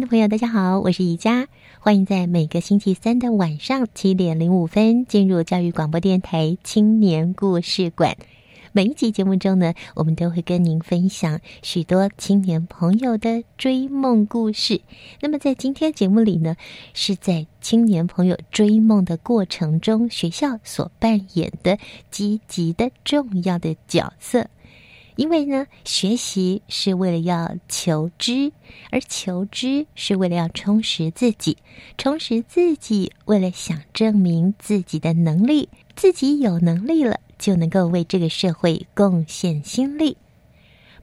的朋友，大家好，我是宜佳，欢迎在每个星期三的晚上七点零五分进入教育广播电台青年故事馆。每一集节目中呢，我们都会跟您分享许多青年朋友的追梦故事。那么在今天节目里呢，是在青年朋友追梦的过程中，学校所扮演的积极的重要的角色。因为呢，学习是为了要求知，而求知是为了要充实自己，充实自己为了想证明自己的能力，自己有能力了，就能够为这个社会贡献心力。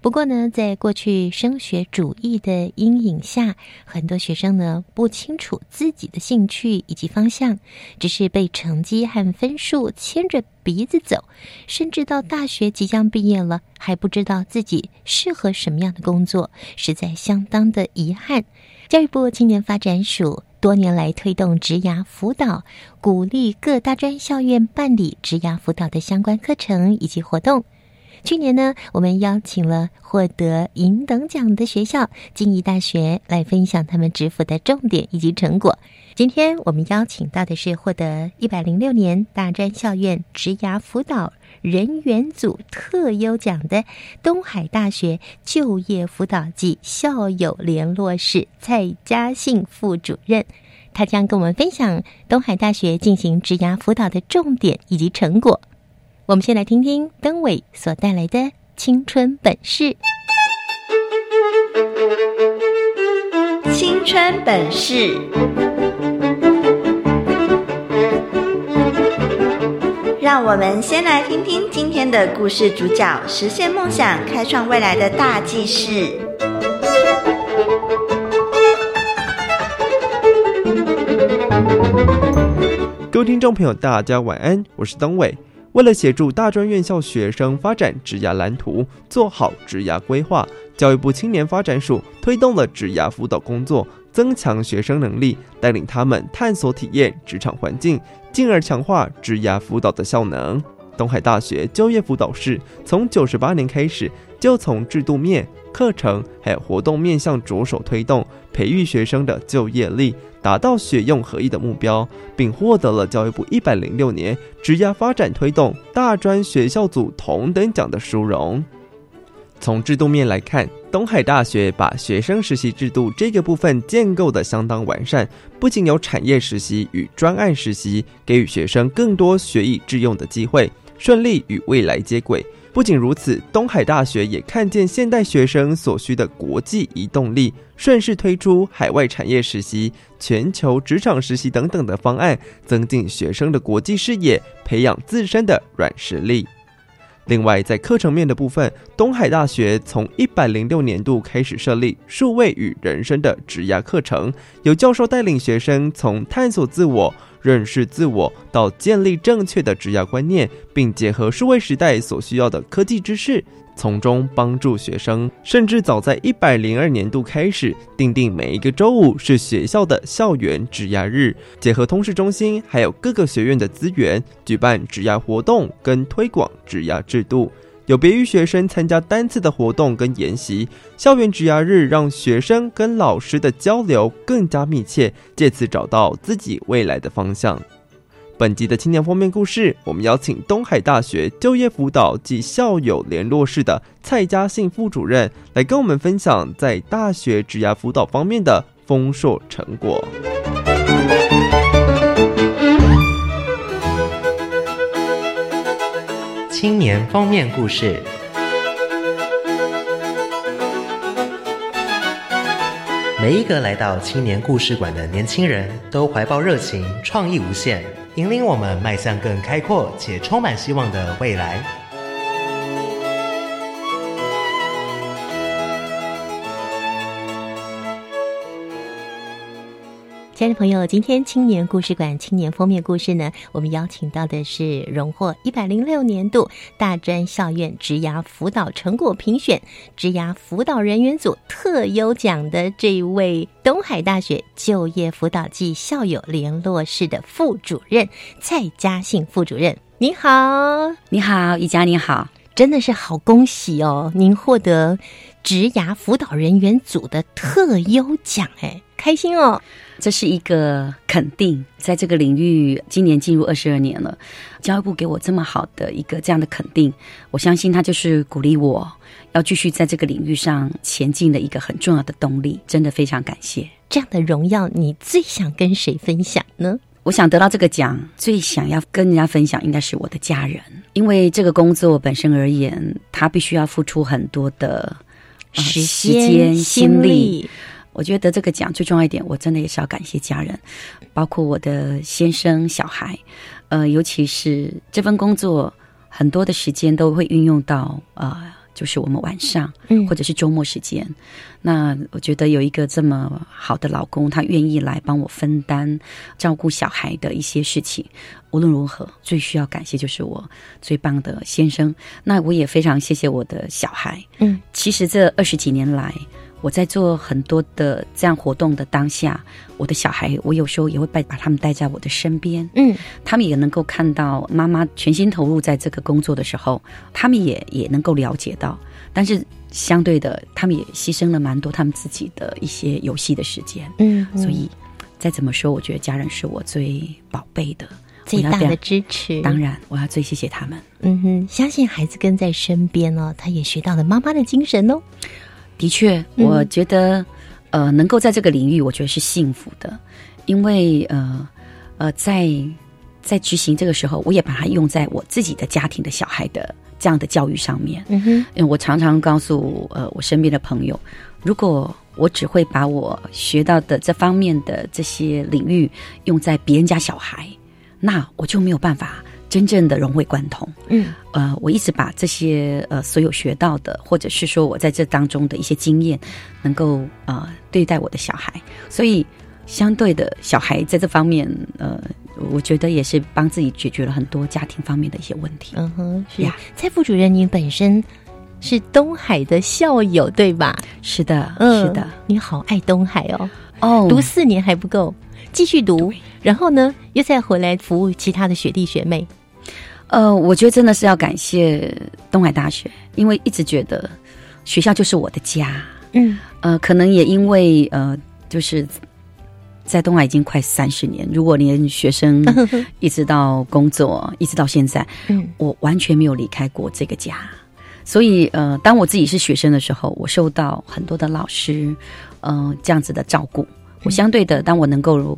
不过呢，在过去升学主义的阴影下，很多学生呢不清楚自己的兴趣以及方向，只是被成绩和分数牵着鼻子走，甚至到大学即将毕业了，还不知道自己适合什么样的工作，实在相当的遗憾。教育部青年发展署多年来推动职涯辅导，鼓励各大专校院办理职涯辅导的相关课程以及活动。去年呢，我们邀请了获得银等奖的学校——静宜大学，来分享他们职辅的重点以及成果。今天我们邀请到的是获得一百零六年大专校院职涯辅导人员组特优奖的东海大学就业辅导暨校友联络室蔡嘉信副主任，他将跟我们分享东海大学进行职涯辅导的重点以及成果。我们先来听听登伟所带来的青春本事。青春本事，让我们先来听听今天的故事主角实现梦想、开创未来的大记事。各位听众朋友，大家晚安，我是登伟。为了协助大专院校学生发展职涯蓝图，做好职涯规划，教育部青年发展署推动了职涯辅导工作，增强学生能力，带领他们探索体验职场环境，进而强化职涯辅导的效能。东海大学就业辅导室从九十八年开始，就从制度面、课程还有活动面向着手推动，培育学生的就业力。达到学用合一的目标，并获得了教育部一百零六年职业发展推动大专学校组同等奖的殊荣。从制度面来看，东海大学把学生实习制度这个部分建构的相当完善，不仅有产业实习与专案实习，给予学生更多学以致用的机会，顺利与未来接轨。不仅如此，东海大学也看见现代学生所需的国际移动力，顺势推出海外产业实习、全球职场实习等等的方案，增进学生的国际视野，培养自身的软实力。另外，在课程面的部分，东海大学从一百零六年度开始设立数位与人生的职涯课程，由教授带领学生从探索自我。认识自我到建立正确的职涯观念，并结合数位时代所需要的科技知识，从中帮助学生。甚至早在一百零二年度开始，定定每一个周五是学校的校园职涯日，结合通识中心还有各个学院的资源，举办职涯活动跟推广职涯制度。有别于学生参加单次的活动跟研习，校园职涯日让学生跟老师的交流更加密切，借此找到自己未来的方向。本集的青年封面故事，我们邀请东海大学就业辅导及校友联络室的蔡嘉信副主任来跟我们分享在大学职涯辅导方面的丰硕成果。青年封面故事。每一个来到青年故事馆的年轻人都怀抱热情，创意无限，引领我们迈向更开阔且充满希望的未来。亲爱的朋友，今天青年故事馆青年封面故事呢，我们邀请到的是荣获一百零六年度大专校院职涯辅导成果评选职涯辅导人员组特优奖的这一位东海大学就业辅导暨校友联络室的副主任蔡嘉信副主任，你好，你好，宜佳，你好，真的是好恭喜哦，您获得职涯辅导人员组的特优奖，哎，开心哦。这是一个肯定，在这个领域，今年进入二十二年了，教育部给我这么好的一个这样的肯定，我相信他就是鼓励我要继续在这个领域上前进的一个很重要的动力，真的非常感谢。这样的荣耀，你最想跟谁分享呢？我想得到这个奖，最想要跟人家分享应该是我的家人，因为这个工作本身而言，他必须要付出很多的时间、心力。我觉得得这个奖最重要一点，我真的也是要感谢家人，包括我的先生、小孩，呃，尤其是这份工作很多的时间都会运用到呃，就是我们晚上，嗯或者是周末时间。那我觉得有一个这么好的老公，他愿意来帮我分担照顾小孩的一些事情。无论如何，最需要感谢就是我最棒的先生。那我也非常谢谢我的小孩。嗯，其实这二十几年来。我在做很多的这样活动的当下，我的小孩，我有时候也会把把他们带在我的身边，嗯，他们也能够看到妈妈全心投入在这个工作的时候，他们也也能够了解到，但是相对的，他们也牺牲了蛮多他们自己的一些游戏的时间，嗯，所以再怎么说，我觉得家人是我最宝贝的、最大的支持。当然，我要最谢谢他们。嗯哼，相信孩子跟在身边哦，他也学到了妈妈的精神哦。的确，我觉得，呃，能够在这个领域，我觉得是幸福的，因为呃呃，在在执行这个时候，我也把它用在我自己的家庭的小孩的这样的教育上面。嗯哼，因为我常常告诉呃我身边的朋友，如果我只会把我学到的这方面的这些领域用在别人家小孩，那我就没有办法。真正的融会贯通，嗯，呃，我一直把这些呃所有学到的，或者是说我在这当中的一些经验，能够呃对待我的小孩，所以相对的小孩在这方面，呃，我觉得也是帮自己解决了很多家庭方面的一些问题。嗯哼，是呀。蔡副主任，您本身是东海的校友对吧？是的，嗯，是的，你好爱东海哦。哦，读四年还不够，继续读，然后呢，又再回来服务其他的学弟学妹。呃，我觉得真的是要感谢东海大学，因为一直觉得学校就是我的家。嗯，呃，可能也因为呃，就是在东海已经快三十年，如果连学生 一直到工作，一直到现在，嗯，我完全没有离开过这个家。所以，呃，当我自己是学生的时候，我受到很多的老师，嗯、呃，这样子的照顾。我相对的，当我能够。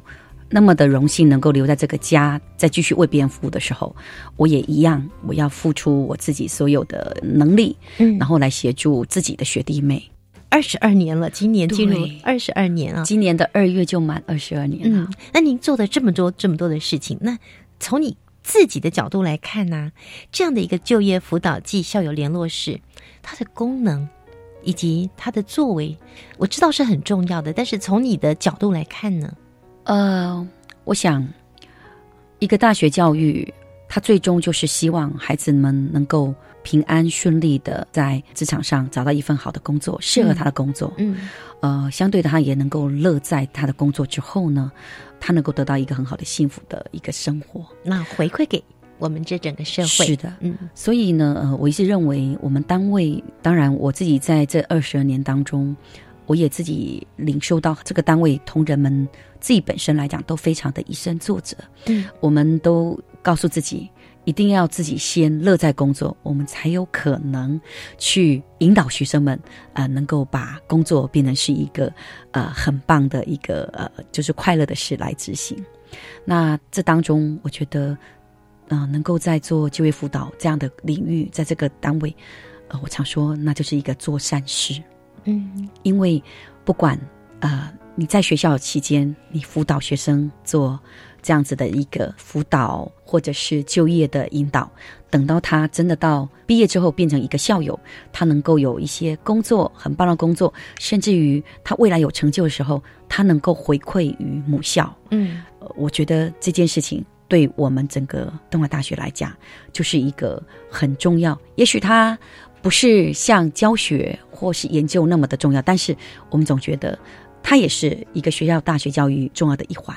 那么的荣幸能够留在这个家，再继续为别人服务的时候，我也一样，我要付出我自己所有的能力，嗯，然后来协助自己的学弟妹。二十二年了，今年进入二十二年啊，今年的二月就满二十二年了。嗯，那您做的这么多这么多的事情，那从你自己的角度来看呢、啊，这样的一个就业辅导暨校友联络室，它的功能以及他的作为，我知道是很重要的，但是从你的角度来看呢？呃，我想，一个大学教育，它最终就是希望孩子们能够平安顺利的在职场上找到一份好的工作，适合他的工作。嗯，呃，相对的，他也能够乐在他的工作之后呢，他能够得到一个很好的幸福的一个生活，那回馈给我们这整个社会。是的，嗯，所以呢，呃，我一直认为，我们单位，当然我自己在这二十二年当中。我也自己领受到这个单位同仁们自己本身来讲都非常的以身作则。嗯，我们都告诉自己，一定要自己先乐在工作，我们才有可能去引导学生们，呃，能够把工作变成是一个呃很棒的一个呃就是快乐的事来执行。那这当中，我觉得，呃，能够在做就业辅导这样的领域，在这个单位，呃，我常说，那就是一个做善事。嗯，因为不管呃你在学校期间，你辅导学生做这样子的一个辅导，或者是就业的引导，等到他真的到毕业之后变成一个校友，他能够有一些工作很棒的工作，甚至于他未来有成就的时候，他能够回馈于母校。嗯，呃我觉得这件事情对我们整个东海大学来讲，就是一个很重要。也许它不是像教学或是研究那么的重要，但是我们总觉得它也是一个学校大学教育重要的一环。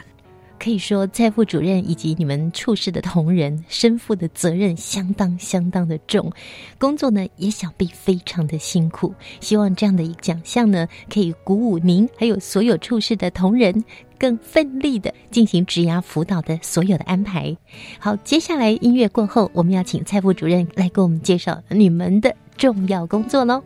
可以说，蔡副主任以及你们处室的同仁身负的责任相当相当的重，工作呢也想必非常的辛苦。希望这样的一个奖项呢，可以鼓舞您还有所有处室的同仁，更奋力的进行职涯辅导的所有的安排。好，接下来音乐过后，我们要请蔡副主任来给我们介绍你们的重要工作喽。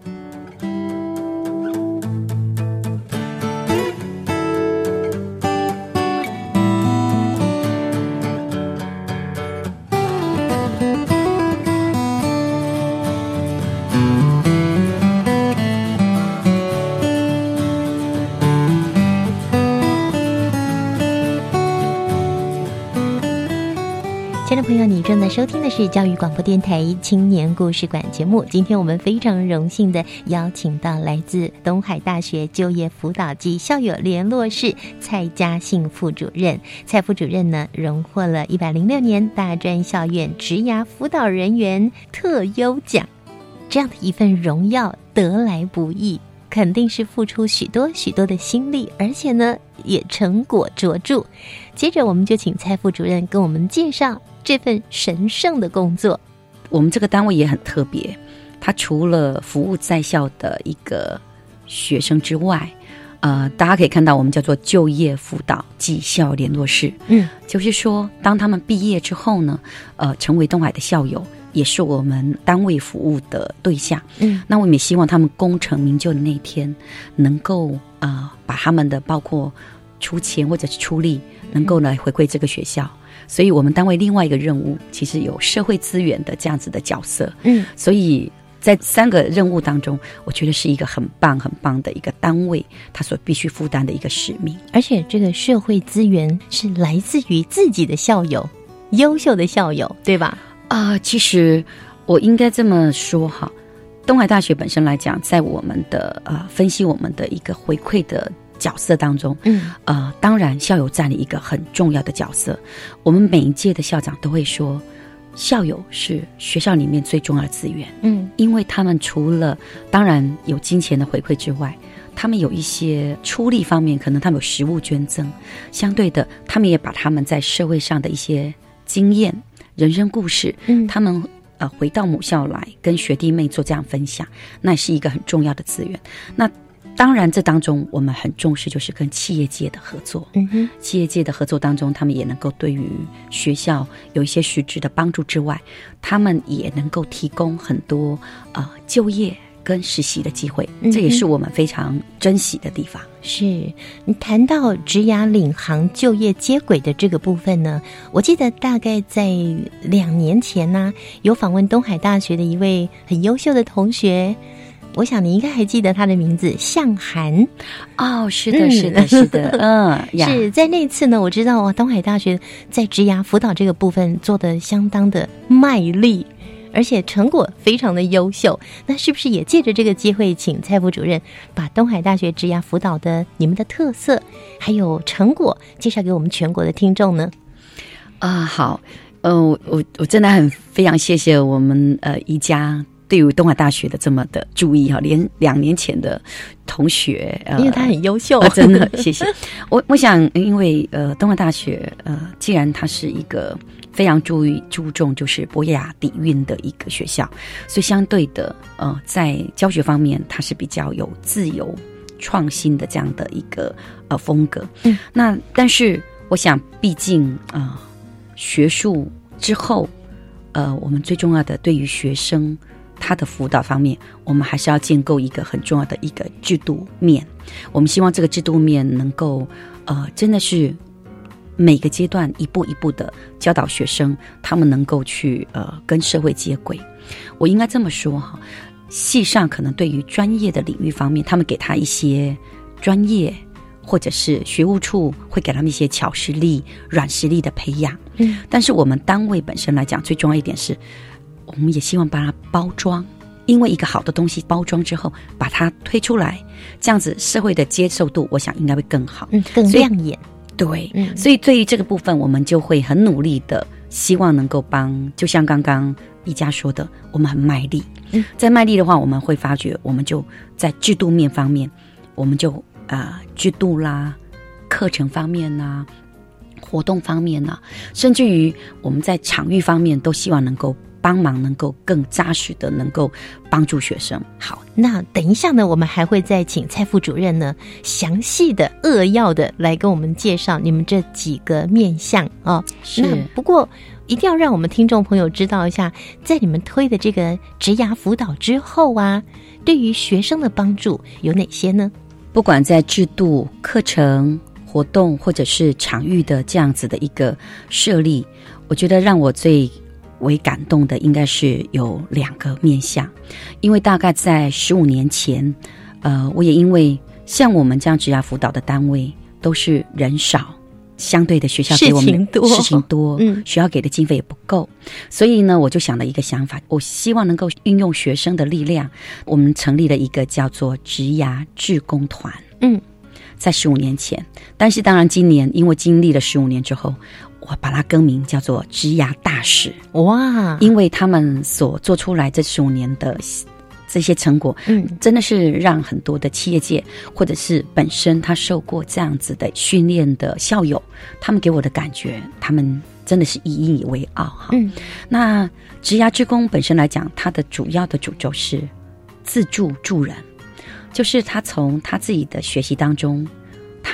正在收听的是教育广播电台青年故事馆节目。今天我们非常荣幸的邀请到来自东海大学就业辅导及校友联络室蔡嘉信副主任。蔡副主任呢，荣获了一百零六年大专校院职涯辅导人员特优奖，这样的一份荣耀得来不易。肯定是付出许多许多的心力，而且呢，也成果卓著。接着，我们就请蔡副主任跟我们介绍这份神圣的工作。我们这个单位也很特别，它除了服务在校的一个学生之外，呃，大家可以看到，我们叫做就业辅导绩效联络室。嗯，就是说，当他们毕业之后呢，呃，成为东海的校友。也是我们单位服务的对象，嗯，那我们也希望他们功成名就的那一天，能够呃把他们的包括出钱或者是出力，能够来回馈这个学校。所以我们单位另外一个任务，其实有社会资源的这样子的角色，嗯，所以在三个任务当中，我觉得是一个很棒很棒的一个单位，他所必须负担的一个使命。而且这个社会资源是来自于自己的校友，优秀的校友，对吧？啊、其实我应该这么说哈，东海大学本身来讲，在我们的呃分析我们的一个回馈的角色当中，嗯，呃，当然校友占了一个很重要的角色。我们每一届的校长都会说，校友是学校里面最重要的资源，嗯，因为他们除了当然有金钱的回馈之外，他们有一些出力方面，可能他们有实物捐赠，相对的，他们也把他们在社会上的一些经验、人生故事，嗯他们呃回到母校来跟学弟妹做这样分享，那也是一个很重要的资源。那当然，这当中我们很重视就是跟企业界的合作，嗯哼，企业界的合作当中，他们也能够对于学校有一些实质的帮助之外，他们也能够提供很多呃就业跟实习的机会，这也是我们非常珍惜的地方。是你谈到职涯领航就业接轨的这个部分呢，我记得大概在两年前呢、有访问东海大学的一位很优秀的同学，我想你应该还记得他的名字向涵。哦，是的，嗯是的，是的，嗯，是 在那次呢，我知道哇，东海大学在职涯辅导这个部分做的相当的卖力，而且成果非常的优秀。那是不是也借着这个机会，请蔡副主任把东海大学职涯辅导的你们的特色还有成果介绍给我们全国的听众呢？啊，好，呃，我我我真的很非常谢谢我们呃一家对于东海大学的这么的注意哈，连两年前的同学，呃、因为他很优秀呃真的谢谢。我我想，因为呃东海大学呃，既然它是一个非常注意注重就是博雅底蕴的一个学校，所以相对的呃，在教学方面它是比较有自由。创新的这样的一个呃风格。嗯，那但是我想，毕竟啊、呃学术之后，呃，我们最重要的对于学生他的辅导方面，我们还是要建构一个很重要的一个制度面。我们希望这个制度面能够呃，真的是每个阶段一步一步的教导学生，他们能够去呃跟社会接轨。我应该这么说哈，系上可能对于专业的领域方面，他们给他一些专业，或者是学务处会给他们一些巧实力、软实力的培养。嗯，但是我们单位本身来讲，最重要一点是，我们也希望把它包装。因为一个好的东西包装之后，把它推出来，这样子社会的接受度，我想应该会更好。嗯，更亮眼。对，嗯所以对于这个部分，我们就会很努力的，希望能够帮，就像刚刚一家说的，我们很卖力。嗯，在卖力的话，我们会发觉，我们就在制度面方面，我们就呃制度啦、课程方面呐、活动方面呐、甚至于我们在场域方面，都希望能够帮忙，能够更扎实的，能够帮助学生。好，那等一下呢，我们还会再请蔡副主任呢，详细的扼要的来跟我们介绍你们这几个面向啊。是那不过一定要让我们听众朋友知道一下，在你们推的这个职涯辅导之后啊，对于学生的帮助有哪些呢？不管在制度、课程、活动或者是场域的这样子的一个设立，我觉得让我最为感动的应该是有两个面向，因为大概在十五年前，呃，我也因为像我们这样职涯辅导的单位都是人少。相对的学校给我们事情多事情多，嗯学校给的经费也不够，所以呢，我就想了一个想法，我希望能够运用学生的力量，我们成立了一个叫做职涯志工团。嗯，在十五年前，但是当然今年因为经历了十五年之后，我把它更名叫做职涯大使，哇，因为他们所做出来这十五年的这些成果，嗯。真的是让很多的企业界或者是本身他受过这样子的训练的校友，他们给我的感觉，他们真的是引以为傲哈。嗯，那职涯之工本身来讲，它的主要的主轴是自助助人，就是他从他自己的学习当中，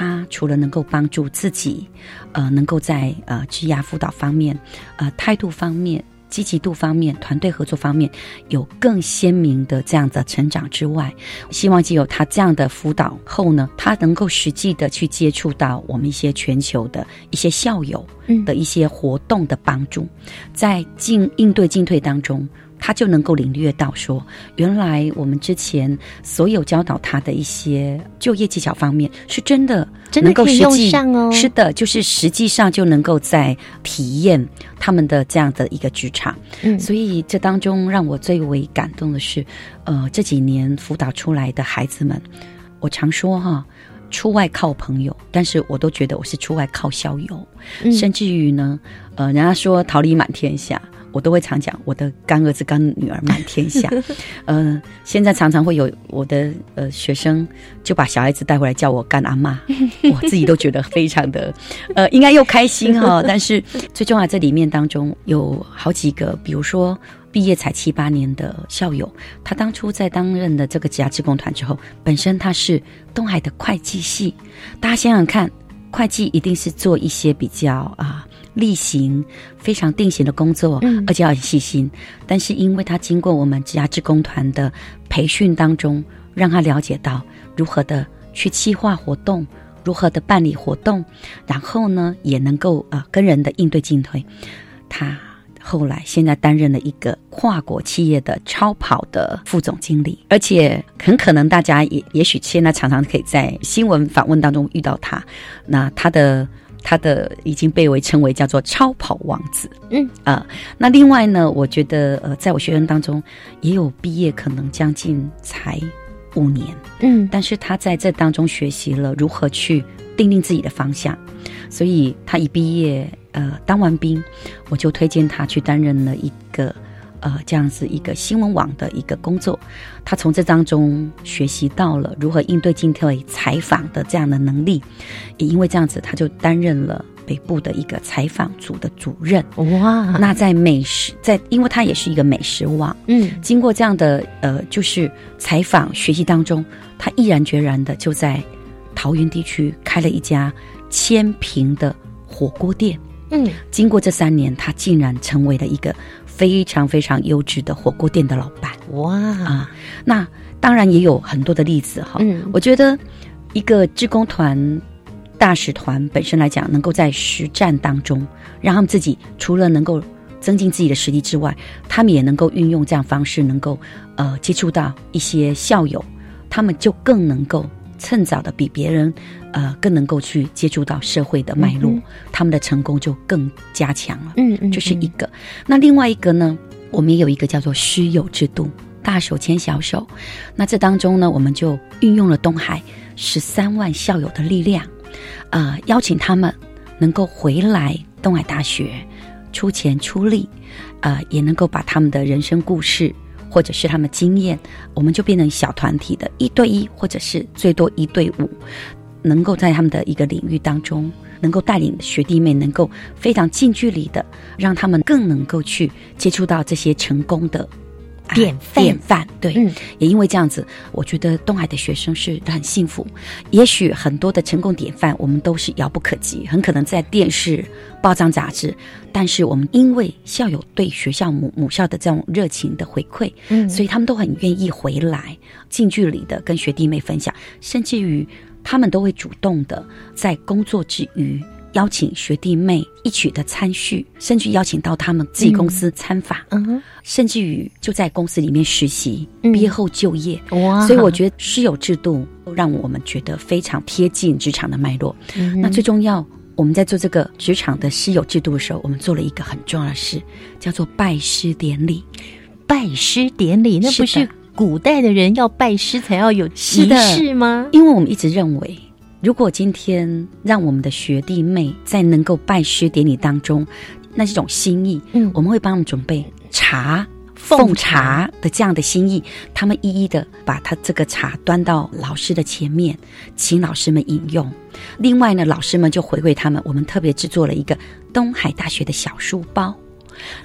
他除了能够帮助自己，呃，能够在呃职涯辅导方面，呃态度方面。积极度方面、团队合作方面有更鲜明的这样的成长之外，希望既有他这样的辅导后呢，他能够实际的去接触到我们一些全球的一些校友嗯的一些活动的帮助，在进应对进退当中，他就能够领略到说，原来我们之前所有教导他的一些就业技巧方面，是真的能够真的可以用实际上哦是的，就是实际上就能够在体验他们的这样的一个职场。嗯所以这当中让我最为感动的是，呃，这几年辅导出来的孩子们，我常说哈。出外靠朋友，但是我都觉得我是出外靠校友，嗯甚至于呢，呃，人家说桃李满天下，我都会常讲我的干儿子、干女儿满天下。呃，现在常常会有我的呃学生就把小孩子带回来叫我干阿妈，我自己都觉得非常的 呃，应该又开心哈、但是最重要，这里面当中有好几个，比如说。毕业才七八年的校友，他当初在担任的这个职涯志工团之后，本身他是东海的会计系，大家想想看，会计一定是做一些比较啊例行、非常定型的工作，嗯而且要很细心。但是因为他经过我们职涯志工团的培训当中，让他了解到如何的去企划活动，如何的办理活动，然后呢，也能够啊、呃跟人的应对进退。他后来现在担任了一个跨国企业的超跑的副总经理，而且很可能大家也也许现在常常可以在新闻访问当中遇到他。那他的他的已经被为称为叫做超跑王子。嗯。啊、那另外呢，我觉得呃，在我学生当中也有毕业可能将近才五年，嗯。但是他在这当中学习了如何去定定自己的方向，所以他一毕业，呃，当完兵，我就推荐他去担任了一个呃这样子一个新闻网的一个工作，他从这当中学习到了如何应对进退采访的这样的能力，也因为这样子，他就担任了北部的一个采访组的主任。哇，那在美食，在因为他也是一个美食网，嗯，经过这样的呃就是采访学习当中，他毅然决然的就在桃园地区开了一家千平的火锅店。嗯，经过这三年，他竟然成为了一个非常非常优质的火锅店的老板。哇啊，那当然也有很多的例子哈。嗯我觉得一个志工团、大使团本身来讲，能够在实战当中，让他们自己除了能够增进自己的实力之外，他们也能够运用这样方式，能够呃接触到一些校友，他们就更能够趁早的比别人呃更能够去接触到社会的脉络，嗯他们的成功就更加强了。嗯嗯，这是一个。那另外一个呢，我们也有一个叫做师友制度，大手牵小手。那这当中呢，我们就运用了东海十三万校友的力量，呃，邀请他们能够回来东海大学，出钱出力，呃，也能够把他们的人生故事。或者是他们经验，我们就变成小团体的一对一，或者是最多一对五，能够在他们的一个领域当中，能够带领学弟妹，能够非常近距离的，让他们更能够去接触到这些成功的。啊典范典范，对，嗯也因为这样子，我觉得东海的学生是很幸福。也许很多的成功典范，我们都是遥不可及，很可能在电视、报章、杂志，但是我们因为校友对学校母母校的这种热情的回馈，嗯所以他们都很愿意回来，近距离的跟学弟妹分享，甚至于他们都会主动的在工作之余。邀请学弟妹一起的参叙，甚至邀请到他们自己公司参访，嗯甚至于就在公司里面实习，嗯毕业后就业。哇，所以我觉得师友制度让我们觉得非常贴近职场的脉络。嗯那最重要，我们在做这个职场的师友制度的时候，我们做了一个很重要的事，叫做拜师典礼。拜师典礼，那不是古代的人要拜师才要有仪式吗？因为我们一直认为，如果今天让我们的学弟妹在能够拜师典礼当中，那这种心意，嗯我们会帮他们准备茶。奉奉茶的这样的心意，他们一一的把他这个茶端到老师的前面，请老师们饮用。另外呢，老师们就回馈他们，我们特别制作了一个东海大学的小书包，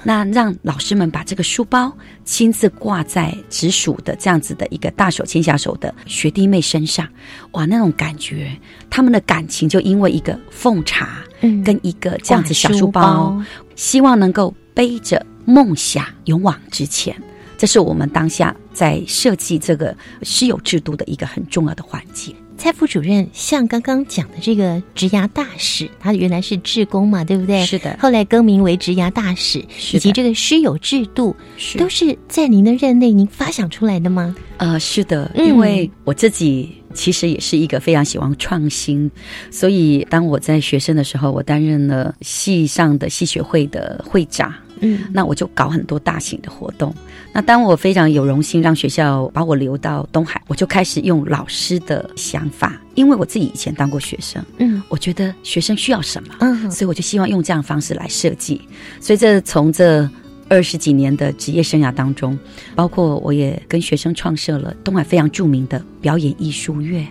那让老师们把这个书包亲自挂在直属的这样子的一个大手牵小手的学弟妹身上，哇，那种感觉，他们的感情就因为一个奉茶嗯跟一个这样子小书包，希望能够背着梦想勇往直前。这是我们当下在设计这个师友制度的一个很重要的环节。蔡副主任，像刚刚讲的这个职涯大使，他原来是志工嘛，对不对？是的后来更名为职涯大使，以及这个师友制度，是都是在您的任内您发想出来的吗？呃，是的，嗯因为我自己其实也是一个非常喜欢创新，所以当我在学生的时候，我担任了系上的系学会的会长。嗯那我就搞很多大型的活动。那当我非常有荣幸让学校把我留到东海，我就开始用老师的想法，因为我自己以前当过学生，嗯我觉得学生需要什么，嗯所以我就希望用这样的方式来设计。所以这从这二十几年的职业生涯当中，包括我也跟学生创设了东海非常著名的表演艺术院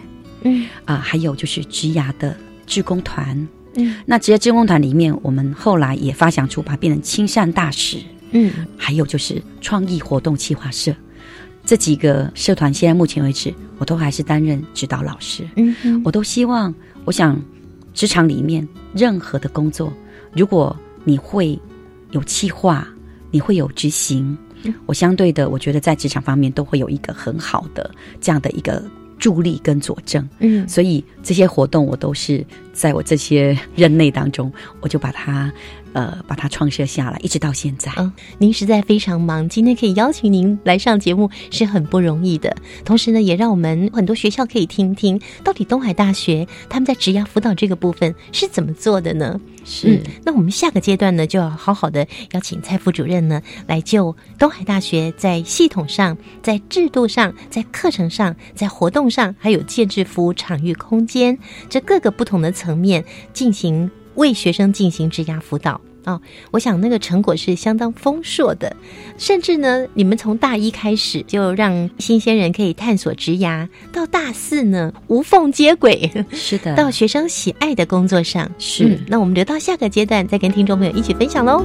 嗯啊、还有就是职涯的志工团。嗯。那职业志工团里面，我们后来也发想出把它变成亲善大使。嗯。还有就是创意活动企划社，这几个社团现在目前为止，我都还是担任指导老师。嗯嗯我都希望，我想职场里面任何的工作，如果你会有企划，你会有执行，我相对的，我觉得在职场方面都会有一个很好的这样的一个助力跟佐证。嗯所以这些活动我都是在我这些任内当中，我就把它呃把它创设下来，一直到现在。嗯，您实在非常忙，今天可以邀请您来上节目是很不容易的。同时呢，也让我们很多学校可以听听，到底东海大学他们在职涯辅导这个部分是怎么做的呢？是嗯，那我们下个阶段呢，就要好好的邀请蔡副主任呢，来就东海大学在系统上、在制度上、在课程上、在活动上，还有建制服务场域空间这各个不同的层面进行为学生进行职涯辅导。哦，我想那个成果是相当丰硕的，甚至呢，你们从大一开始就让新鲜人可以探索职涯，到大四呢无缝接轨，是的，到学生喜爱的工作上。是，嗯那我们留到下个阶段再跟听众朋友一起分享喽。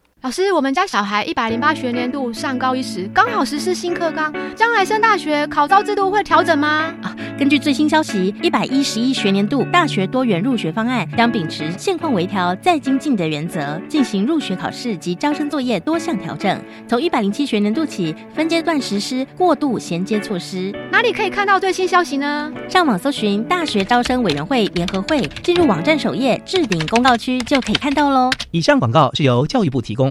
老师，我们家小孩一百零八学年度上高一时，刚好实施新课纲，将来升大学考招制度会调整吗？啊，根据最新消息，一百一十一学年度大学多元入学方案将秉持现况微调再精进的原则，进行入学考试及招生作业多项调整。从一百零七学年度起，分阶段实施过渡衔接措施。哪里可以看到最新消息呢？上网搜寻大学招生委员会联合会，进入网站首页置顶公告区就可以看到喽。以上广告是由教育部提供。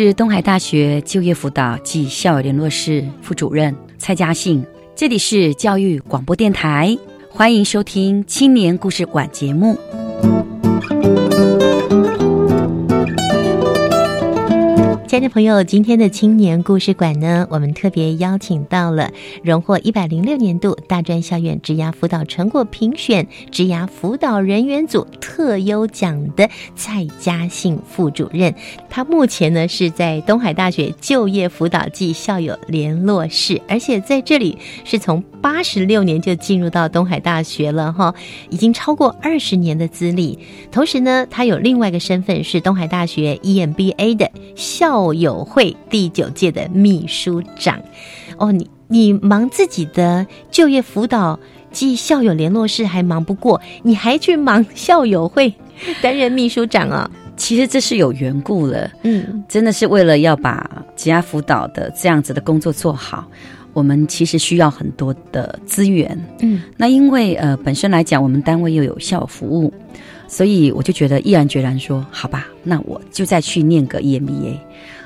是东海大学就业辅导暨校友联络室副主任蔡嘉信，这里是教育广播电台，欢迎收听青年故事馆节目。爱的朋友，今天的青年故事馆呢，我们特别邀请到了荣获一百零六年度大专校园职涯辅导成果评选职涯辅导人员组特优奖的蔡嘉信副主任。他目前呢是在东海大学就业辅导暨校友联络室，而且在这里是从八十六年就进入到东海大学了哈，已经超过二十年的资历。同时呢，他有另外一个身份是东海大学 EMBA 的校友会第九届的秘书长。哦，你你忙自己的就业辅导暨校友联络室还忙不过，你还去忙校友会担任秘书长啊？其实这是有缘故了，嗯，真的是为了要把职涯辅导的这样子的工作做好，我们其实需要很多的资源，嗯，那因为呃本身来讲，我们单位又有效服务，所以我就觉得毅然决然说，好吧，那我就再去念个 EMBA。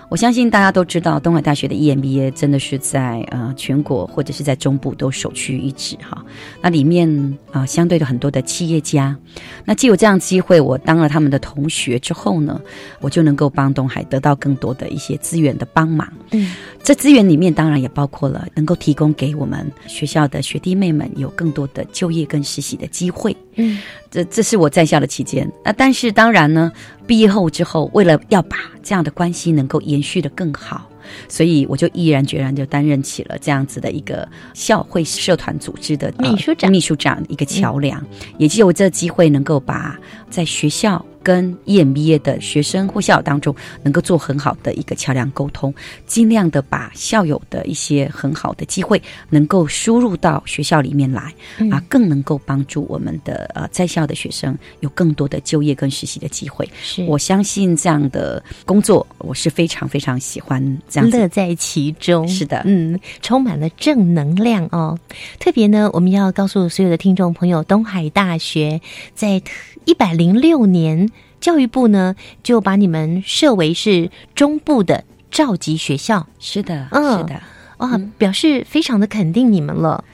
我相信大家都知道，东海大学的 EMBA 真的是在呃全国或者是在中部都首屈一指哈。那里面啊、呃，相对的很多的企业家，那既有这样机会，我当了他们的同学之后呢，我就能够帮东海得到更多的一些资源的帮忙。嗯，这资源里面当然也包括了能够提供给我们学校的学弟妹们有更多的就业跟实习的机会。嗯，这这是我在校的期间。那，但是当然呢，毕业后之后，为了要把这样的关系能够延续的更好，所以我就毅然决然就担任起了这样子的一个校会社团组织的、秘书长、秘书长一个桥梁，嗯、也就有这机会能够把在学校。跟 EMBA 的学生或校友当中，能够做很好的一个桥梁沟通，尽量的把校友的一些很好的机会，能够输入到学校里面来，嗯、啊，更能够帮助我们的呃在校的学生有更多的就业跟实习的机会。是我相信这样的工作，我是非常非常喜欢这样子乐在其中。是的，嗯，充满了正能量哦。特别呢，我们要告诉所有的听众朋友，东海大学在一百零六年，教育部呢就把你们设为是中部的召集学校。是的，嗯，是的，哇，表示非常的肯定你们了。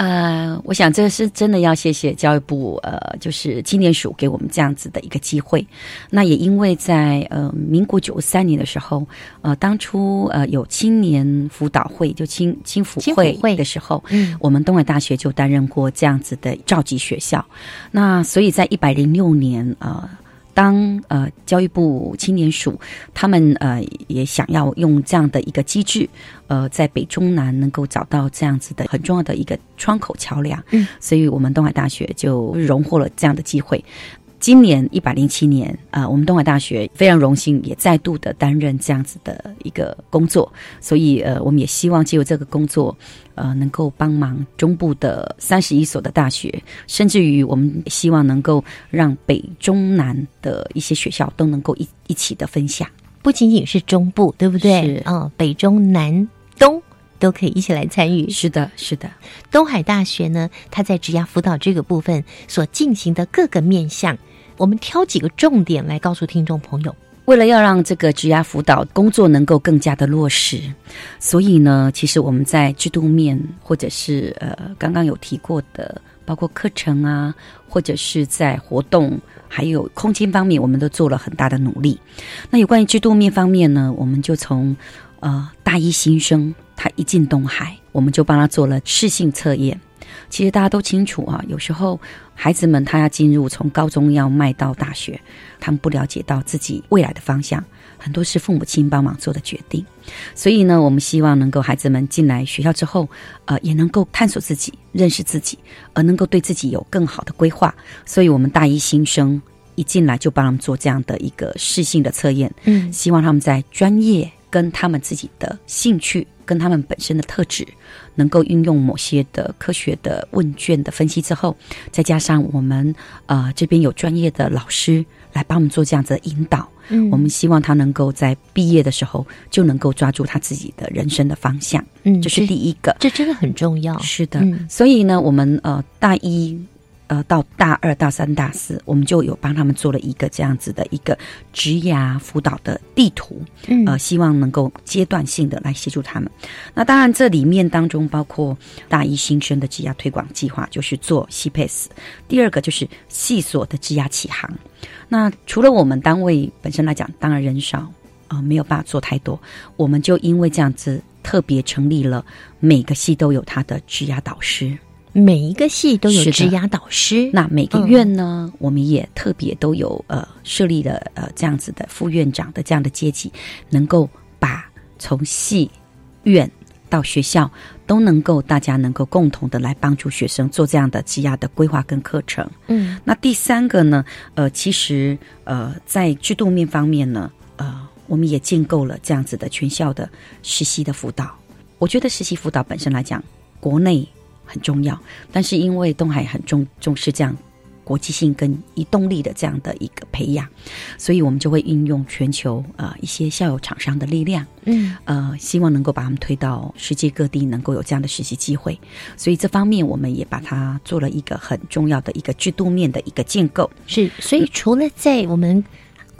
呃，我想这是真的要谢谢教育部，呃，就是青年署给我们这样子的一个机会。那也因为在呃民国九三年的时候，呃，当初呃有青年辅导会，就青青辅会的时候，嗯，我们东海大学就担任过这样子的召集学校。那所以在一百零六年，呃。当呃教育部青年署他们呃也想要用这样的一个机制，呃在北中南能够找到这样子的很重要的一个窗口桥梁，嗯，所以我们东海大学就荣获了这样的机会。今年一百零七年，啊，我们东海大学非常荣幸，也再度的担任这样子的一个工作，所以呃，我们也希望借由这个工作，呃，能够帮忙中部的三十一所的大学，甚至于我们希望能够让北中南的一些学校都能够一一起的分享，不仅仅是中部，对不对？是啊，北中南东。都可以一起来参与。是的，是的。东海大学呢，它在职涯辅导这个部分所进行的各个面向，我们挑几个重点来告诉听众朋友。为了要让这个职涯辅导工作能够更加的落实，所以呢，其实我们在制度面或者是呃刚刚有提过的，包括课程啊，或者是在活动还有空间方面，我们都做了很大的努力。那有关于制度面方面呢，我们就从呃大一新生。他一进东海，我们就帮他做了试性测验。其实大家都清楚啊，有时候孩子们他要进入从高中要迈到大学，他们不了解到自己未来的方向，很多是父母亲帮忙做的决定。所以呢，我们希望能够孩子们进来学校之后，呃，也能够探索自己、认识自己，而能够对自己有更好的规划。所以我们大一新生一进来就帮他们做这样的一个试性的测验，嗯，希望他们在专业跟他们自己的兴趣。跟他们本身的特质，能够运用某些的科学的问卷的分析之后，再加上我们呃这边有专业的老师来帮我们做这样子的引导，嗯，我们希望他能够在毕业的时候就能够抓住他自己的人生的方向，嗯，这是第一个，这真的很重要，是的，所以呢，我们呃大一。呃，到大二、大三、大四，我们就有帮他们做了一个这样子的一个职涯辅导的地图，嗯，呃，希望能够阶段性的来协助他们。那当然，这里面当中包括大一新生的职涯推广计划，就是做 CPS；第二个就是系所的职涯启航。那除了我们单位本身来讲，当然人少啊，没有办法做太多，我们就因为这样子特别成立了每个系都有他的职涯导师。每一个系都有职涯导师，那每个院呢，我们也特别都有呃设立了呃这样子的副院长的这样的阶级，能够把从系院到学校都能够大家能够共同的来帮助学生做这样的职涯的规划跟课程。嗯，那第三个呢，呃，其实呃在制度面方面呢，呃，我们也建构了这样子的全校的实习的辅导。我觉得实习辅导本身来讲，国内。很重要，但是因为东海很重重视这样国际性跟移动力的这样的一个培养，所以我们就会运用全球呃一些校友厂商的力量，嗯呃，希望能够把他们推到世界各地，能够有这样的实习机会。所以这方面我们也把它做了一个很重要的一个制度面的一个建构。是，所以除了在我们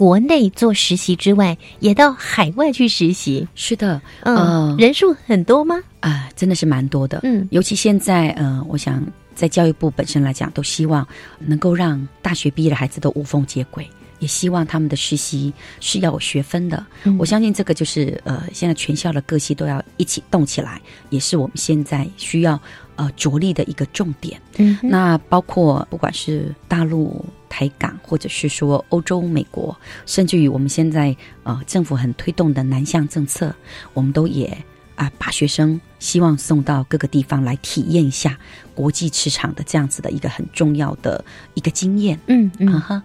国内做实习之外，也到海外去实习。是的，嗯，人数很多吗？啊，真的是蛮多的。嗯，尤其现在，呃，我想在教育部本身来讲，都希望能够让大学毕业的孩子都无缝接轨，也希望他们的实习是要有学分的。嗯、我相信这个就是呃，现在全校的各系都要一起动起来，也是我们现在需要呃着力的一个重点。嗯，那包括不管是大陆。台港，或者是说欧洲、美国，甚至于我们现在呃政府很推动的南向政策，我们都也啊把学生希望送到各个地方来体验一下国际市场的这样子的一个很重要的一个经验。嗯嗯哈，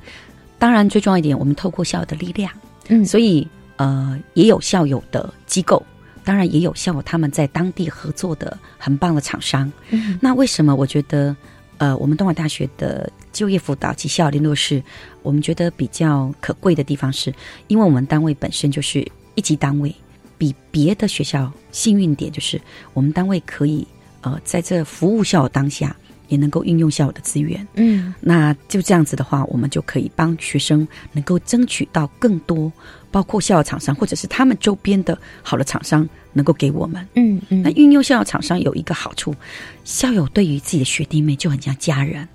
当然最重要一点，我们透过校友的力量，嗯，所以呃也有校友的机构，当然也有校友他们在当地合作的很棒的厂商。嗯，那为什么我觉得？呃，我们东莞大学的就业辅导及校联络室，我们觉得比较可贵的地方是，因为我们单位本身就是一级单位，比别的学校幸运点就是，我们单位可以呃在这服务校当下，也能够运用校友的资源。嗯，那就这样子的话，我们就可以帮学生能够争取到更多，包括校友厂商或者是他们周边的好的厂商能够给我们。嗯嗯，那运用校友厂商有一个好处，校友对于自己的学弟妹就很像家人，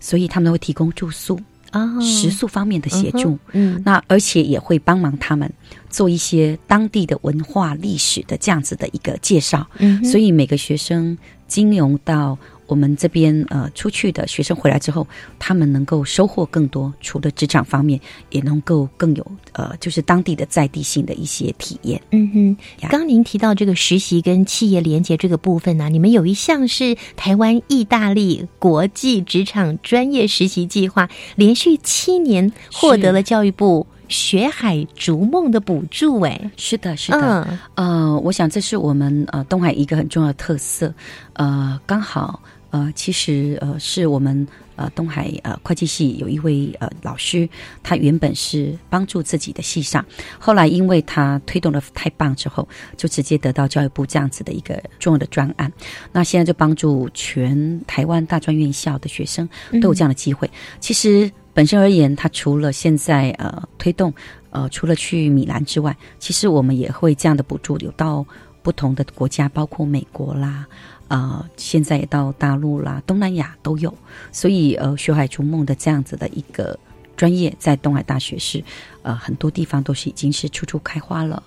所以他们会提供住宿。啊，食宿方面的协助，嗯，那而且也会帮忙他们做一些当地的文化历史的这样子的一个介绍，嗯，所以每个学生经由到我们这边呃出去的学生回来之后，他们能够收获更多，除了职场方面，也能够更有呃就是当地的在地性的一些体验。嗯哼，刚您提到这个实习跟企业连接这个部分呢、你们有一项是台湾意大利国际职场专业实习计划，连续七年获得了教育部学海逐梦的补助。哎，是的，是的，嗯、呃，我想这是我们呃东海一个很重要的特色，呃，刚好呃，其实呃是我们。呃，东海呃会计系有一位呃老师，他原本是帮助自己的系上，后来因为他推动的太棒之后，就直接得到教育部这样子的一个重要的专案。那现在就帮助全台湾大专院校的学生都有这样的机会。其实本身而言，他除了现在呃推动呃除了去米兰之外，其实我们也会这样的补助有到不同的国家，包括美国啦。呃，现在也到大陆啦、东南亚都有，所以呃，学海逐梦的这样子的一个专业，在东海大学是呃很多地方都是已经是处处开花了。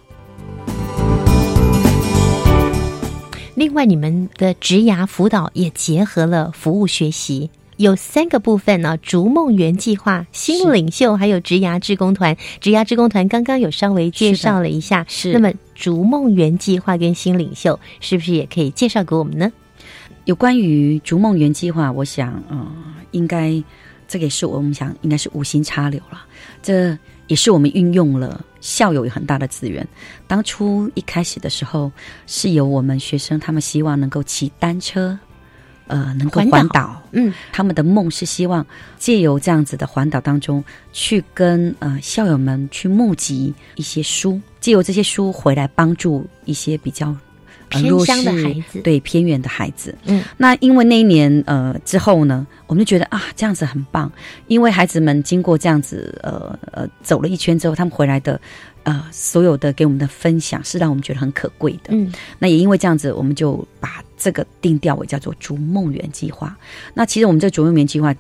另外，你们的职涯辅导也结合了服务学习，有三个部分呢、逐梦园计划、新领袖，还有职涯志工团。职涯志工团刚刚有稍微介绍了一下，是那么逐梦园计划跟新领袖，是不是也可以介绍给我们呢？有关于逐梦园计划，我想，嗯、呃，应该这个也是我们想应该是无心插柳了。这也是我们运用了校友有很大的资源。当初一开始的时候，是由我们学生他们希望能够骑单车。呃，能够环岛。嗯，他们的梦是希望借由这样子的环岛当中，去跟呃校友们去募集一些书，借由这些书回来帮助一些比较偏乡的孩子。对偏远的孩子。嗯，那因为那一年呃之后呢，我们就觉得啊这样子很棒，因为孩子们经过这样子呃呃走了一圈之后，他们回来的呃所有的给我们的分享是让我们觉得很可贵的。嗯，那也因为这样子，我们就把这个定调为叫做“逐梦园计划”。那其实我们这“逐梦园计划”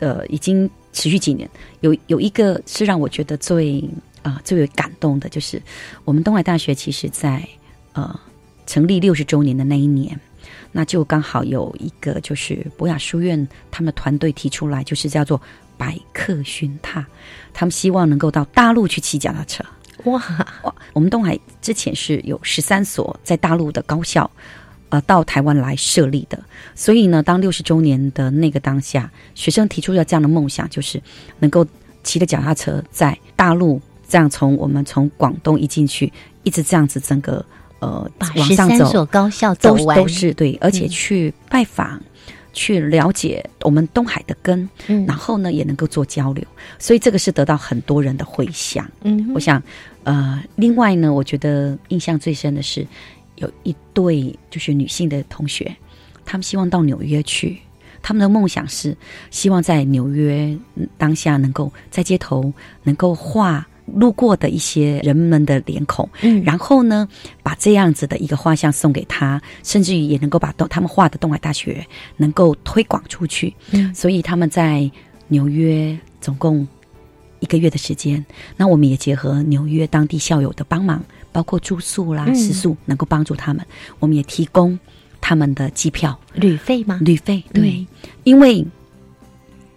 呃已经持续几年，有有一个是让我觉得最啊、呃最为感动的，就是我们东海大学其实在呃成立六十周年的那一年。那就刚好有一个，就是博雅书院他们的团队提出来，就是叫做“百客寻踏”，他们希望能够到大陆去骑脚踏车。哇哇！我们东海之前是有十三所在大陆的高校，呃，到台湾来设立的。所以呢，当六十周年的那个当下，学生提出了这样的梦想，就是能够骑着脚踏车在大陆这样从我们从广东一进去，一直这样子整个呃往上走，高校走完都都是对，而且嗯去拜访。去了解我们东海的根，嗯然后呢也能够做交流，所以这个是得到很多人的回响。嗯我想，呃，另外呢，我觉得印象最深的是有一对就是女性的同学，她们希望到纽约去，他们的梦想是希望在纽约嗯当下能够在街头能够画路过的一些人们的脸孔，嗯。然后呢，把这样子的一个画像送给他，甚至于也能够把东他们画的东海大学能够推广出去。嗯。所以他们在纽约总共一个月的时间，那我们也结合纽约当地校友的帮忙，包括住宿啦、嗯食宿，能够帮助他们。我们也提供他们的机票、旅费吗？旅费，对，因为。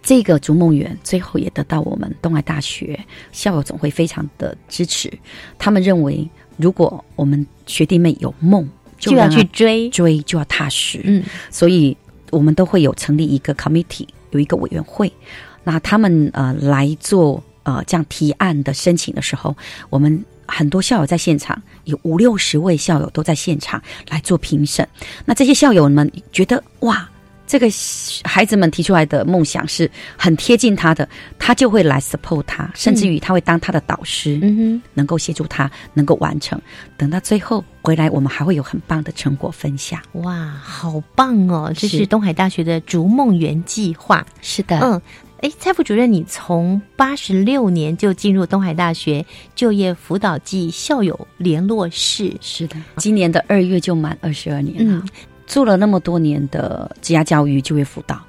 这个逐梦园最后也得到我们东海大学校友总会非常的支持，他们认为如果我们学弟妹有梦，就要去追追就要踏实，嗯，所以我们都会有成立一个 committee，有一个委员会，那他们呃来做呃这样提案的申请的时候，我们很多校友在现场，有五六十位校友都在现场来做评审。那这些校友们觉得哇，这个孩子们提出来的梦想是很贴近他的，他就会来 support 他，甚至于他会当他的导师，嗯哼，能够协助他能够完成。等到最后回来，我们还会有很棒的成果分享。哇，好棒哦！这是是东海大学的逐梦园计划。是的，嗯，哎，蔡副主任，你从八十六年就进入东海大学就业辅导暨校友联络室，是的，今年的二月就满二十二年了。嗯做了那么多年的职业教育、就业辅导，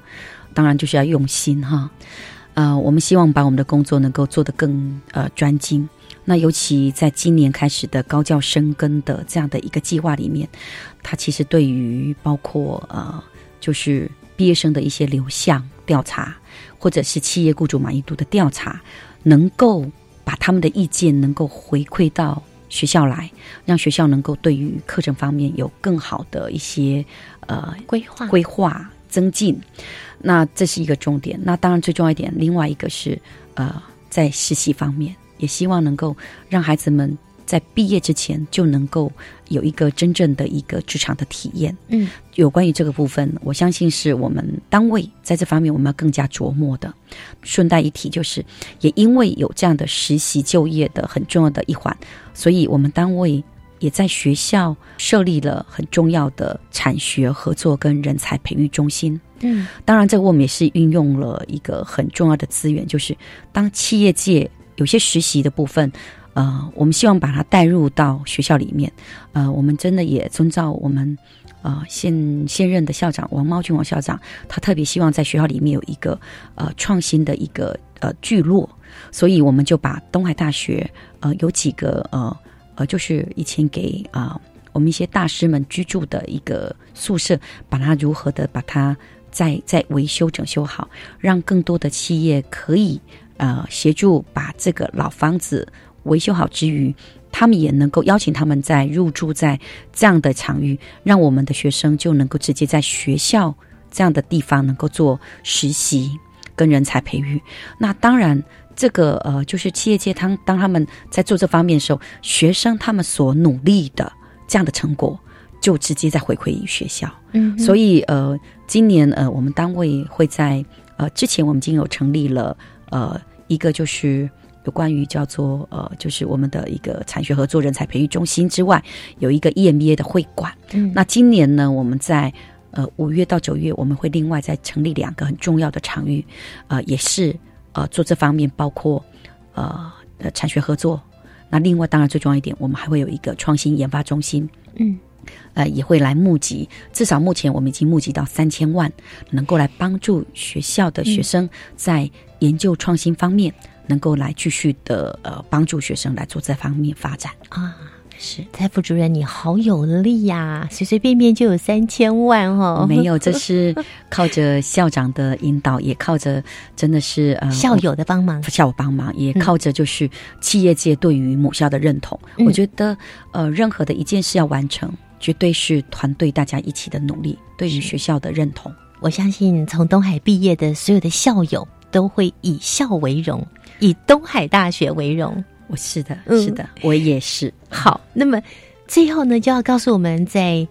当然就是要用心哈。呃，我们希望把我们的工作能够做得更呃专精。那尤其在今年开始的高教生根的这样的一个计划里面，它其实对于包括呃，就是毕业生的一些流向调查，或者是企业雇主满意度的调查，能够把他们的意见能够回馈到学校来，让学校能够对于课程方面有更好的一些呃规划规划增进。那这是一个重点。那当然最重要一点，另外一个是呃在实习方面，也希望能够让孩子们在毕业之前就能够有一个真正的一个职场的体验。嗯，有关于这个部分，我相信是我们单位在这方面我们要更加琢磨的。顺带一提，就是也因为有这样的实习就业的很重要的一环，所以我们单位也在学校设立了很重要的产学合作跟人才培育中心。嗯，当然，这个我们也是运用了一个很重要的资源，就是当企业界有些实习的部分，呃，我们希望把它带入到学校里面。呃，我们真的也遵照我们呃现现任的校长王茂俊王校长，他特别希望在学校里面有一个呃创新的一个呃聚落，所以我们就把东海大学呃有几个呃呃就是以前给啊、我们一些大师们居住的一个宿舍，把它如何的把它再再维修整修好，让更多的企业可以呃协助把这个老房子维修好之余，他们也能够邀请他们在入住在这样的场域，让我们的学生就能够直接在学校这样的地方能够做实习跟人才培育。那当然。这个呃，就是企业界当当他们在做这方面的时候，学生他们所努力的这样的成果，就直接在回馈于学校。嗯所以呃，今年呃，我们单位会在呃之前我们已经有成立了呃一个就是有关于叫做呃就是我们的一个产学合作人才培育中心之外，有一个 E EMBA 的会馆。嗯那今年呢，我们在呃五月到九月，我们会另外再成立两个很重要的场域，呃，也是呃做这方面，包括呃呃产学合作。那另外，当然最重要一点，我们还会有一个创新研发中心。嗯，呃，也会来募集，至少目前我们已经募集到三千万，能够来帮助学校的学生在研究创新方面，能够来继续的呃帮助学生来做这方面发展啊。是蔡副主任，你好有力呀、随随便便就有三千万哦。没有，这是靠着校长的引导，也靠着真的是呃校友的帮忙，校友帮忙，也靠着就是企业界对于母校的认同。嗯我觉得呃，任何的一件事要完成，绝对是团队大家一起的努力，对于学校的认同。我相信从东海毕业的所有的校友都会以校为荣，以东海大学为荣。我是的，嗯是的，我也是。好，那么最后呢，就要告诉我们，在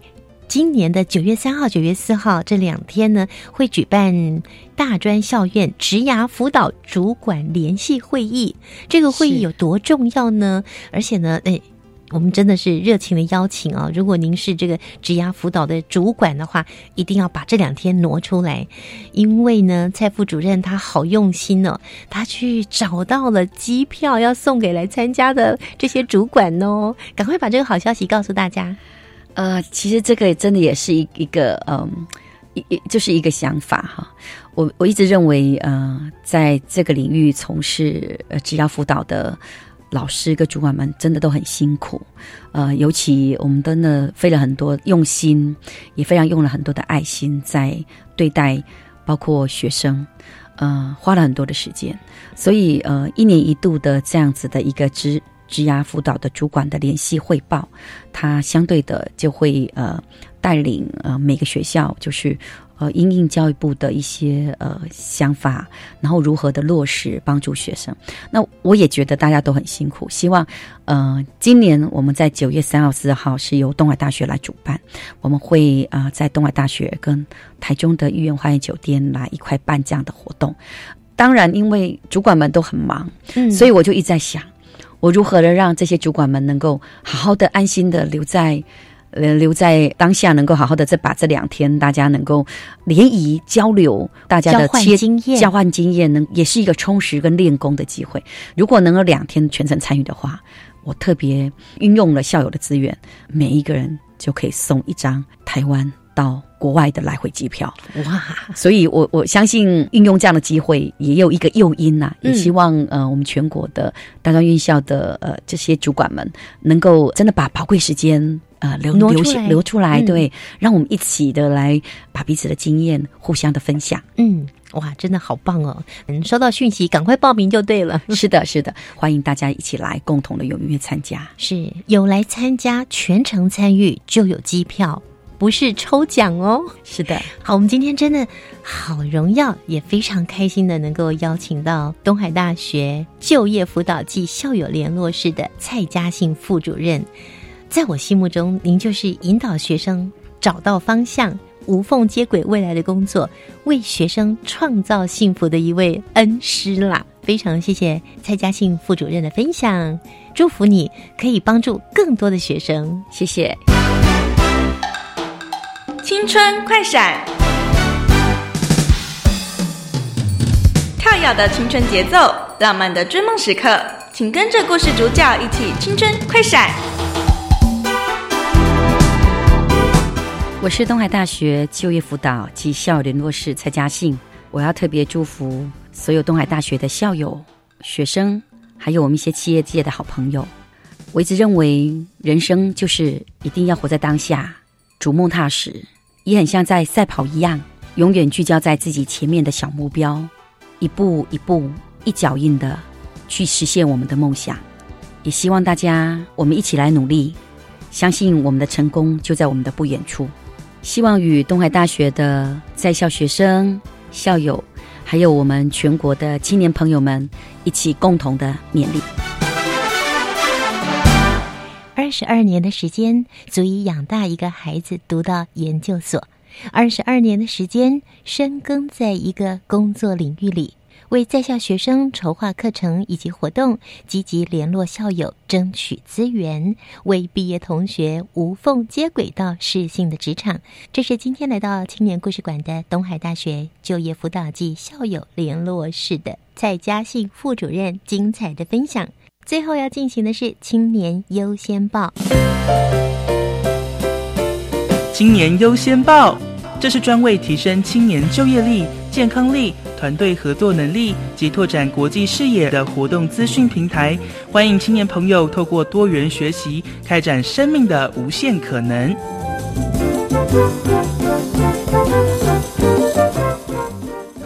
今年的九月三号、九月四号这两天呢，会举办大专校院职涯辅导主管联系会议。这个会议有多重要呢？而且呢，哎。我们真的是热情的邀请啊！如果您是这个职涯辅导的主管的话，一定要把这两天挪出来，因为呢，蔡副主任他好用心哦，他去找到了机票要送给来参加的这些主管哦，赶快把这个好消息告诉大家。呃，其实这个真的也是一一个嗯，一一就是一个想法哈。我我一直认为，呃，在这个领域从事呃职涯辅导的。老师跟主管们真的都很辛苦，呃，尤其我们真的费了很多用心，也非常用了很多的爱心在对待，包括学生，呃，花了很多的时间，所以呃，一年一度的这样子的一个职职涯辅导的主管的联系汇报，他相对的就会呃带领呃每个学校就是呃，因应教育部的一些呃想法，然后如何的落实帮助学生。那我也觉得大家都很辛苦，希望呃，今年我们在九月三号、四号是由东海大学来主办，我们会啊在东海大学跟台中的御苑花园酒店来一块办这样的活动。当然，因为主管们都很忙，嗯，所以我就一直在想，我如何的让这些主管们能够好好的、安心的留在。呃，留在当下，能够好好的再把这两天，大家能够联谊交流，大家的交换经验，交换经验，能也是一个充实跟练功的机会。如果能够两天全程参与的话，我特别运用了校友的资源，每一个人就可以送一张台湾到国外的来回机票。哇！所以我我相信运用这样的机会，也有一个诱因呐，也希望呃我们全国的大专院校的呃这些主管们，能够真的把宝贵时间。呃，留留留出来，对，让我们一起的来把彼此的经验互相的分享。嗯，哇，真的好棒哦！嗯，收到讯息，赶快报名就对了。是的，是的，欢迎大家一起来，共同的踊跃参加。是有来参加，全程参与就有机票，不是抽奖哦。是的，好，我们今天真的好荣耀，也非常开心的能够邀请到东海大学就业辅导暨校友联络室的蔡嘉信副主任。在我心目中，您就是引导学生找到方向、无缝接轨未来的工作，为学生创造幸福的一位恩师啦！非常谢谢蔡嘉信副主任的分享，祝福你可以帮助更多的学生，谢谢。青春快闪，跳跃的青春节奏，浪漫的追梦时刻，请跟着故事主角一起青春快闪。我是东海大学就业辅导及校友联络室蔡嘉信，我要特别祝福所有东海大学的校友、学生，还有我们一些企业界的好朋友。我一直认为，人生就是一定要活在当下，逐梦踏实，也很像在赛跑一样，永远聚焦在自己前面的小目标，一步一步、一脚印的去实现我们的梦想。也希望大家我们一起来努力，相信我们的成功就在我们的不远处。希望与东海大学的在校学生、校友，还有我们全国的青年朋友们一起共同的勉励。二十二年的时间足以养大一个孩子读到研究所，二十二年的时间深耕在一个工作领域里。为在校学生筹划课程以及活动，积极联络校友，争取资源，为毕业同学无缝接轨到适性的职场。这是今天来到青年故事馆的东海大学就业辅导暨校友联络室的蔡嘉信副主任精彩的分享。最后要进行的是青年优先报。青年优先报，这是专为提升青年就业力、健康力。团队合作能力及拓展国际视野的活动资讯平台，欢迎青年朋友透过多元学习，开展生命的无限可能。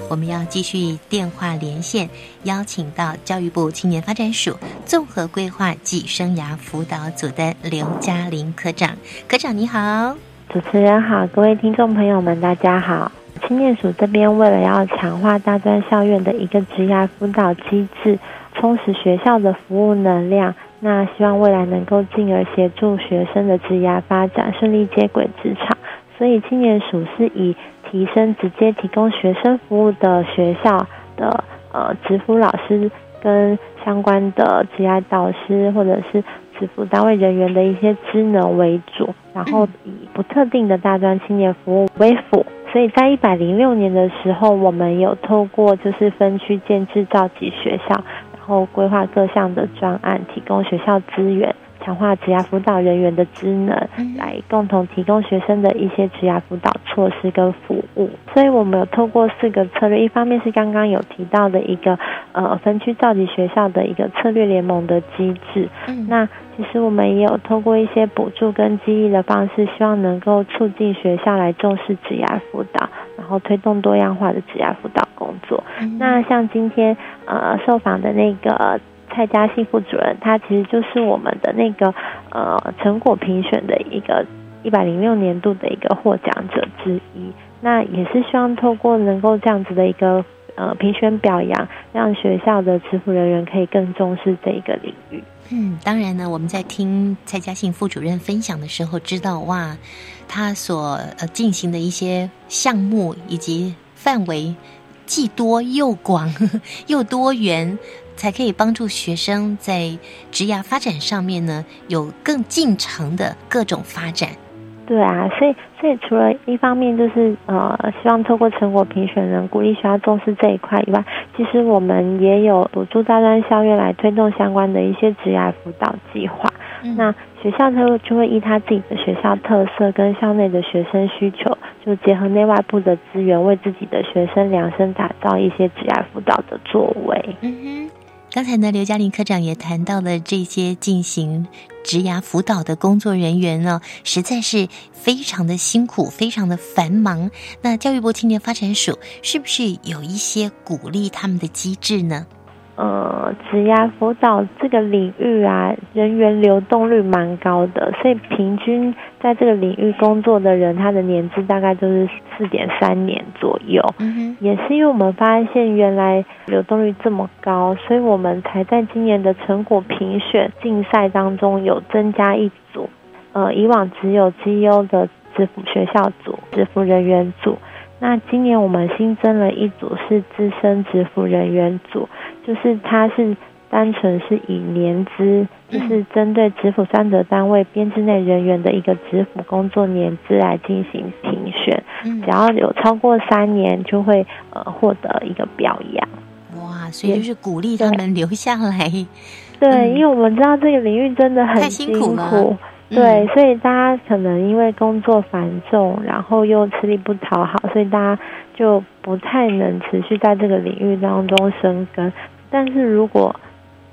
我们要继续电话连线，邀请到教育部青年发展署综合规划暨生涯辅导组的刘嘉玲科长。科长你好，主持人好，各位听众朋友们，大家好。青年署这边为了要强化大专校院的一个职涯辅导机制，充实学校的服务能量，那希望未来能够进而协助学生的职涯发展顺利接轨职场。所以青年署是以提升直接提供学生服务的学校的呃职辅老师跟相关的职涯导师或者是职辅单位人员的一些职能为主，然后以不特定的大专青年服务为辅。所以在一百零六年的时候，我们有透过就是分区建制造级学校，然后规划各项的专案，提供学校资源。强化职涯辅导人员的职能，来共同提供学生的一些职涯辅导措施跟服务。所以我们有透过四个策略，一方面是刚刚有提到的一个呃分区召集学校的一个策略联盟的机制。那其实我们也有透过一些补助跟激励的方式，希望能够促进学校来重视职涯辅导，然后推动多样化的职涯辅导工作。那像今天呃受访的那个。蔡嘉信副主任，他其实就是我们的那个呃成果评选的一个一百零六年度的一个获奖者之一。那也是希望透过能够这样子的一个呃评选表扬，让学校的职辅人员可以更重视这一个领域。嗯，当然呢，我们在听蔡嘉信副主任分享的时候，知道哇，他所呃进行的一些项目以及范围既多又广 又多元，才可以帮助学生在职涯发展上面呢有更进程的各种发展。对啊，所以所以除了一方面就是呃，希望透过成果评选能鼓励学校重视这一块以外，其实我们也有补助大专校院来推动相关的一些职涯辅导计划。那学校它就会依他自己的学校特色跟校内的学生需求，就结合内外部的资源，为自己的学生量身打造一些职涯辅导的作为。嗯哼，刚才呢，刘嘉玲科长也谈到了这些进行。职涯辅导的工作人员呢，实在是非常的辛苦，非常的繁忙。那教育部青年发展署是不是有一些鼓励他们的机制呢？呃，职涯辅导这个领域啊，人员流动率蛮高的，所以平均在这个领域工作的人，他的年资大概就是四点三年左右。嗯也是因为我们发现原来流动率这么高，所以我们才在今年的成果评选竞赛当中有增加一组。呃，以往只有绩优的职辅学校组、职辅人员组。那今年我们新增了一组是资深职服人员组，就是它是单纯是以年资，就是针对职辅三者单位编制内人员的一个职服工作年资来进行评选，只要有超过三年就会呃获得一个表扬。哇，所以就是鼓励他们留下来。对，因为我们知道这个领域真的很辛苦。对，所以大家可能因为工作繁重，然后又吃力不讨好，所以大家就不太能持续在这个领域当中生根。但是如果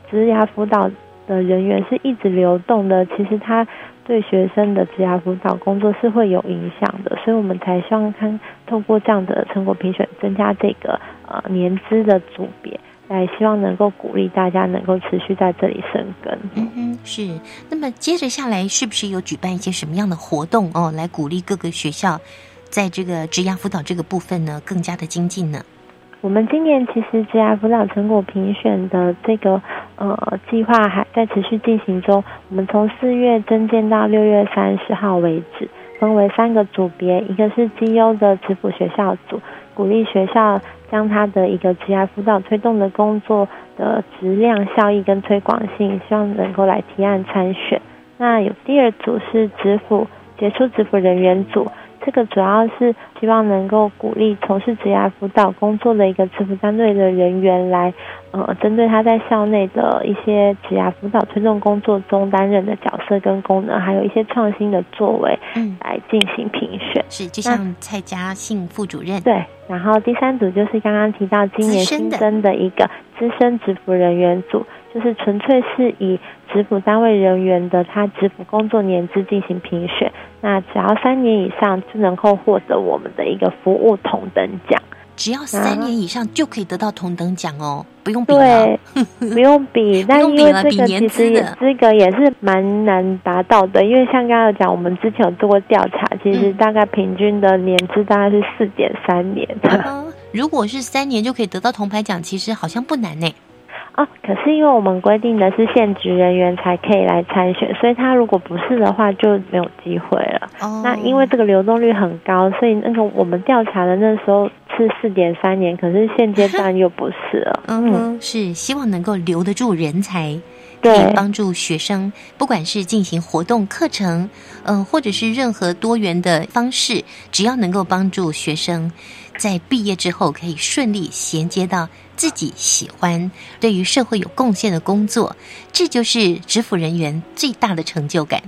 职涯辅导的人员是一直流动的，其实他对学生的职涯辅导工作是会有影响的。所以我们才希望看透过这样的成果评选，增加这个呃年资的组别。来，希望能够鼓励大家能够持续在这里生根。嗯哼，是。那么接着下来，是不是有举办一些什么样的活动哦，来鼓励各个学校在这个职涯辅导这个部分呢，更加的精进呢？我们今年其实职涯辅导成果评选的这个呃计划还在持续进行中。我们从四月增建到六月三十号为止，分为三个组别，一个是绩优的职辅学校组，鼓励学校。将他的一个职涯辅导推动的工作的质量、效益跟推广性，希望能够来提案参选。那有第二组是职辅杰出职辅人员组。这个主要是希望能够鼓励从事职业辅导工作的一个支辅单位的人员来，呃，针对他在校内的一些职业辅导推动工作中担任的角色跟功能，还有一些创新的作为，嗯，来进行评选。是，就像蔡嘉信副主任。对，然后第三组就是刚刚提到今年新增的一个资深职服人员组。就是纯粹是以职辅单位人员的他职辅工作年资进行评选，那只要三年以上就能够获得我们的一个服务同等奖。只要三年以上就可以得到同等奖哦，不用比对，不用比。但因为这个其实也资格也是蛮难达到的，因为像刚刚讲，我们之前有做过调查，其实大概平均的年资大概是四点三年。如果是三年就可以得到铜牌奖，其实好像不难呢。哦，可是因为我们规定的是现职人员才可以来参选，所以他如果不是的话就没有机会了。哦，那因为这个流动率很高，所以那个我们调查的那时候是四点三年，可是现阶段又不是了。嗯，是希望能够留得住人才，可以帮助学生，不管是进行活动课程，嗯，或者是任何多元的方式，只要能够帮助学生在毕业之后可以顺利衔接到。自己喜欢、对于社会有贡献的工作，这就是职辅人员最大的成就感。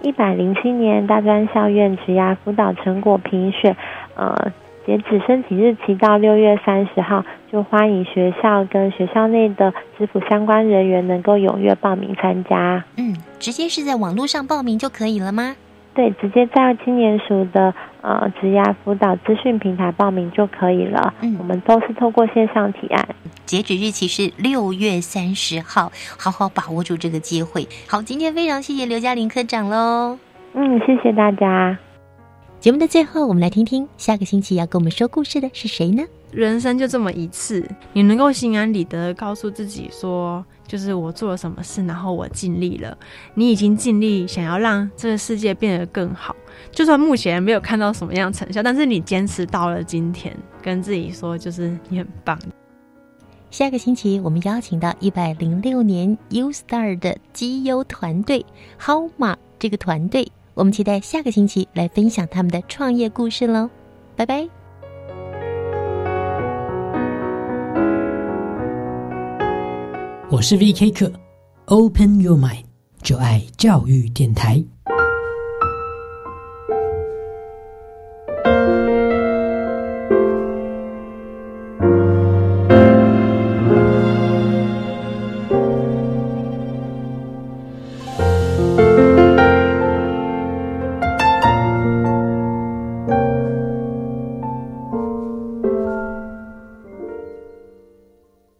一百零七年大专校院职涯辅导成果评选，呃，截止申请日期到六月三十号，就欢迎学校跟学校内的职辅相关人员能够踊跃报名参加。嗯，直接是在网络上报名就可以了吗？对，直接在今年署的呃职涯辅导资讯平台报名就可以了。嗯，我们都是透过线上提案，截止日期是六月三十号，好好把握住这个机会。好，今天非常谢谢刘嘉玲科长喽。嗯，谢谢大家。节目的最后，我们来听听下个星期要跟我们说故事的是谁呢？人生就这么一次，你能够心安理得告诉自己说，就是我做了什么事，然后我尽力了。你已经尽力想要让这个世界变得更好，就算目前没有看到什么样成效，但是你坚持到了今天，跟自己说，就是你很棒。下个星期，我们邀请到一百零六年 U Star 的绩优团队 How 马这个团队，我们期待下个星期来分享他们的创业故事喽。拜拜。我是 V.K. 课，Open Your Mind，就爱教育电台。